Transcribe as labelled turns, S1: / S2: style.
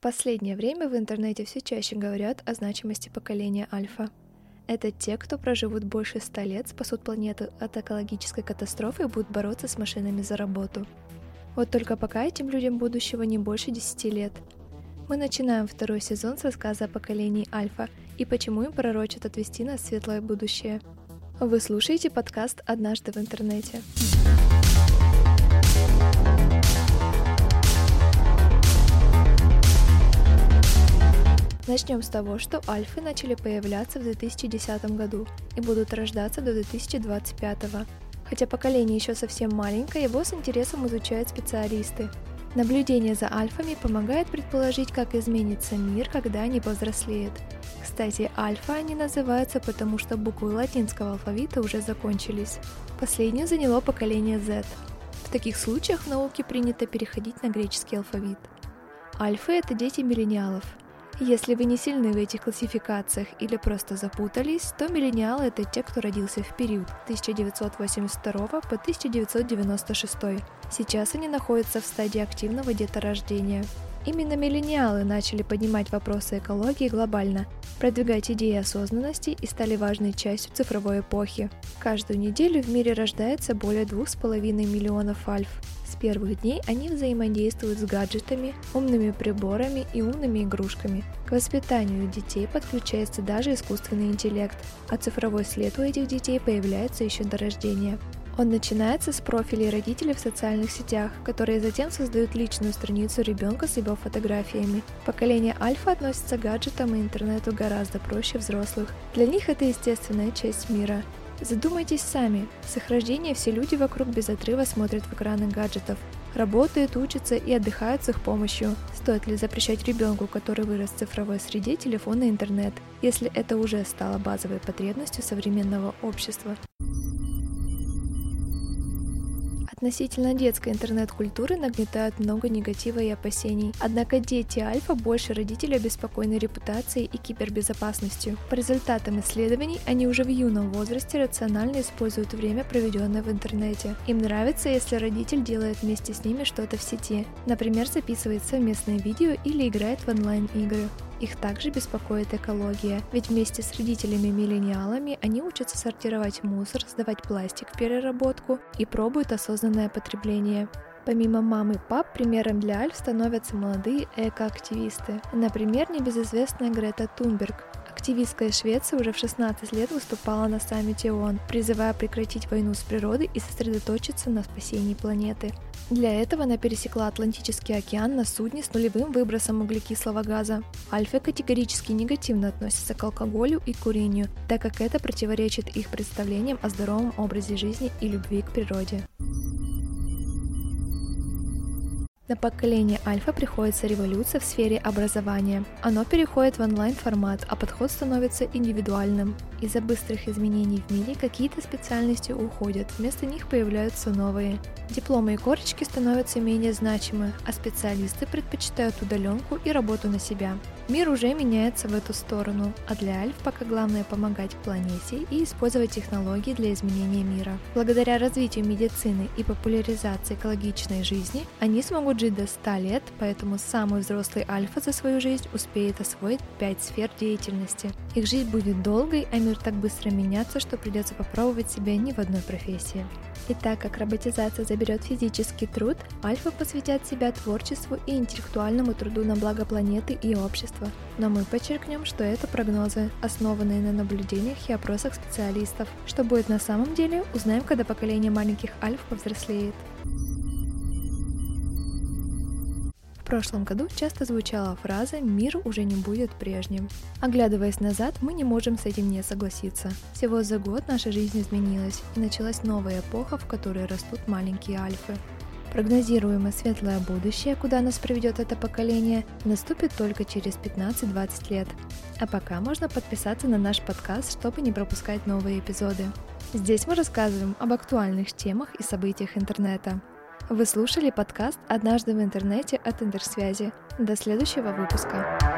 S1: Последнее время в интернете все чаще говорят о значимости поколения альфа. Это те, кто проживут больше ста лет, спасут планету от экологической катастрофы и будут бороться с машинами за работу. Вот только пока этим людям будущего не больше 10 лет. Мы начинаем второй сезон с рассказа о поколении Альфа и почему им пророчат отвести нас в светлое будущее. Вы слушаете подкаст «Однажды в интернете». Начнем с того, что альфы начали появляться в 2010 году и будут рождаться до 2025. Хотя поколение еще совсем маленькое, его с интересом изучают специалисты. Наблюдение за альфами помогает предположить, как изменится мир, когда они повзрослеют. Кстати, альфа они называются, потому что буквы латинского алфавита уже закончились. Последнее заняло поколение Z. В таких случаях в науке принято переходить на греческий алфавит. Альфы – это дети миллениалов – если вы не сильны в этих классификациях или просто запутались, то миллениалы – это те, кто родился в период 1982 по 1996. Сейчас они находятся в стадии активного деторождения. Именно миллениалы начали поднимать вопросы экологии глобально, продвигать идеи осознанности и стали важной частью цифровой эпохи. Каждую неделю в мире рождается более 2,5 миллионов альф. С первых дней они взаимодействуют с гаджетами, умными приборами и умными игрушками. К воспитанию детей подключается даже искусственный интеллект, а цифровой след у этих детей появляется еще до рождения. Он начинается с профилей родителей в социальных сетях, которые затем создают личную страницу ребенка с его фотографиями. Поколение альфа относится к гаджетам и интернету гораздо проще взрослых. Для них это естественная часть мира. Задумайтесь сами. С их рождения все люди вокруг без отрыва смотрят в экраны гаджетов, работают, учатся и отдыхают с их помощью. Стоит ли запрещать ребенку, который вырос в цифровой среде, телефон и интернет, если это уже стало базовой потребностью современного общества? Относительно детской интернет-культуры нагнетают много негатива и опасений. Однако дети альфа больше родителей обеспокоены репутацией и кибербезопасностью. По результатам исследований, они уже в юном возрасте рационально используют время, проведенное в интернете. Им нравится, если родитель делает вместе с ними что-то в сети, например, записывает совместное видео или играет в онлайн-игры. Их также беспокоит экология, ведь вместе с родителями-миллениалами они учатся сортировать мусор, сдавать пластик в переработку и пробуют осознанное потребление. Помимо мам и пап, примером для Альф становятся молодые экоактивисты. Например, небезызвестная Грета Тунберг, Активистская Швеция уже в 16 лет выступала на саммите ООН, призывая прекратить войну с природой и сосредоточиться на спасении планеты. Для этого она пересекла Атлантический океан на судне с нулевым выбросом углекислого газа. Альфа категорически негативно относятся к алкоголю и курению, так как это противоречит их представлениям о здоровом образе жизни и любви к природе. На поколение альфа приходится революция в сфере образования. Оно переходит в онлайн-формат, а подход становится индивидуальным. Из-за быстрых изменений в мире какие-то специальности уходят, вместо них появляются новые. Дипломы и корочки становятся менее значимы, а специалисты предпочитают удаленку и работу на себя. Мир уже меняется в эту сторону, а для Альф пока главное помогать планете и использовать технологии для изменения мира. Благодаря развитию медицины и популяризации экологичной жизни, они смогут жить до 100 лет, поэтому самый взрослый Альфа за свою жизнь успеет освоить 5 сфер деятельности. Их жизнь будет долгой, а мир так быстро меняться, что придется попробовать себя ни в одной профессии. И так как роботизация заберет физический труд, альфа посвятят себя творчеству и интеллектуальному труду на благо планеты и общества. Но мы подчеркнем, что это прогнозы, основанные на наблюдениях и опросах специалистов. Что будет на самом деле, узнаем, когда поколение маленьких альф повзрослеет. Прошлом году часто звучала фраза «мир уже не будет прежним». Оглядываясь назад, мы не можем с этим не согласиться. Всего за год наша жизнь изменилась, и началась новая эпоха, в которой растут маленькие альфы. Прогнозируемое светлое будущее, куда нас приведет это поколение, наступит только через 15-20 лет. А пока можно подписаться на наш подкаст, чтобы не пропускать новые эпизоды. Здесь мы рассказываем об актуальных темах и событиях интернета. Вы слушали подкаст «Однажды в интернете» от Интерсвязи. До следующего выпуска.